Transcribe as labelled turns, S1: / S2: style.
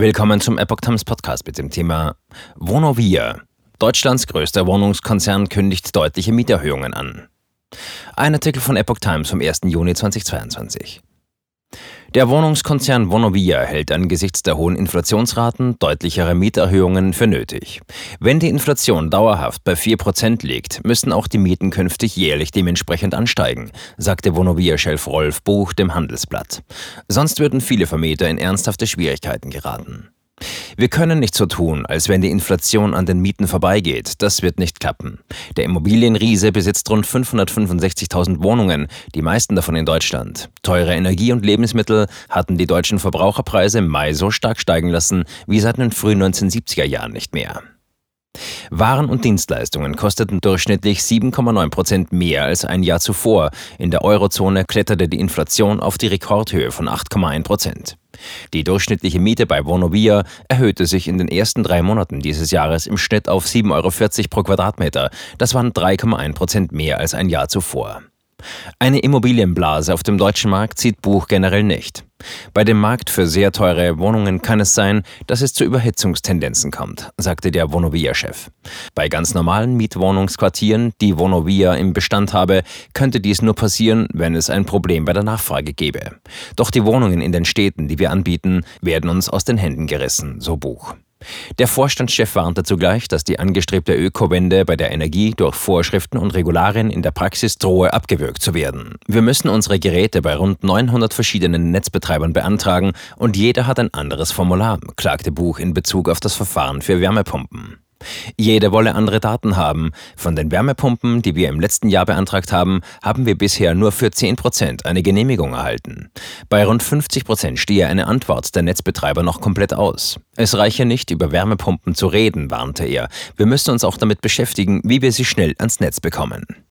S1: Willkommen zum Epoch Times Podcast mit dem Thema Vonovia. Deutschlands größter Wohnungskonzern kündigt deutliche Mieterhöhungen an. Ein Artikel von Epoch Times vom 1. Juni 2022. Der Wohnungskonzern Vonovia hält angesichts der hohen Inflationsraten deutlichere Mieterhöhungen für nötig. Wenn die Inflation dauerhaft bei 4% liegt, müssen auch die Mieten künftig jährlich dementsprechend ansteigen, sagte Vonovia-Chef Rolf Buch dem Handelsblatt. Sonst würden viele Vermieter in ernsthafte Schwierigkeiten geraten. Wir können nicht so tun, als wenn die Inflation an den Mieten vorbeigeht. Das wird nicht klappen. Der Immobilienriese besitzt rund 565.000 Wohnungen, die meisten davon in Deutschland. Teure Energie und Lebensmittel hatten die deutschen Verbraucherpreise im Mai so stark steigen lassen wie seit den frühen 1970er Jahren nicht mehr. Waren und Dienstleistungen kosteten durchschnittlich 7,9 Prozent mehr als ein Jahr zuvor. In der Eurozone kletterte die Inflation auf die Rekordhöhe von 8,1 Prozent. Die durchschnittliche Miete bei Vonovia erhöhte sich in den ersten drei Monaten dieses Jahres im Schnitt auf 7,40 Euro pro Quadratmeter. Das waren 3,1 Prozent mehr als ein Jahr zuvor. Eine Immobilienblase auf dem deutschen Markt sieht Buch generell nicht. Bei dem Markt für sehr teure Wohnungen kann es sein, dass es zu Überhitzungstendenzen kommt, sagte der Vonovia-Chef. Bei ganz normalen Mietwohnungsquartieren, die Vonovia im Bestand habe, könnte dies nur passieren, wenn es ein Problem bei der Nachfrage gäbe. Doch die Wohnungen in den Städten, die wir anbieten, werden uns aus den Händen gerissen, so Buch. Der Vorstandschef warnte zugleich, dass die angestrebte Ökowende bei der Energie durch Vorschriften und Regularien in der Praxis drohe abgewürgt zu werden. Wir müssen unsere Geräte bei rund 900 verschiedenen Netzbetreibern beantragen und jeder hat ein anderes Formular, klagte Buch in Bezug auf das Verfahren für Wärmepumpen. Jede wolle andere Daten haben. Von den Wärmepumpen, die wir im letzten Jahr beantragt haben, haben wir bisher nur für 10 Prozent eine Genehmigung erhalten. Bei rund 50 Prozent stehe eine Antwort der Netzbetreiber noch komplett aus. Es reiche nicht, über Wärmepumpen zu reden, warnte er. Wir müssen uns auch damit beschäftigen, wie wir sie schnell ans Netz bekommen.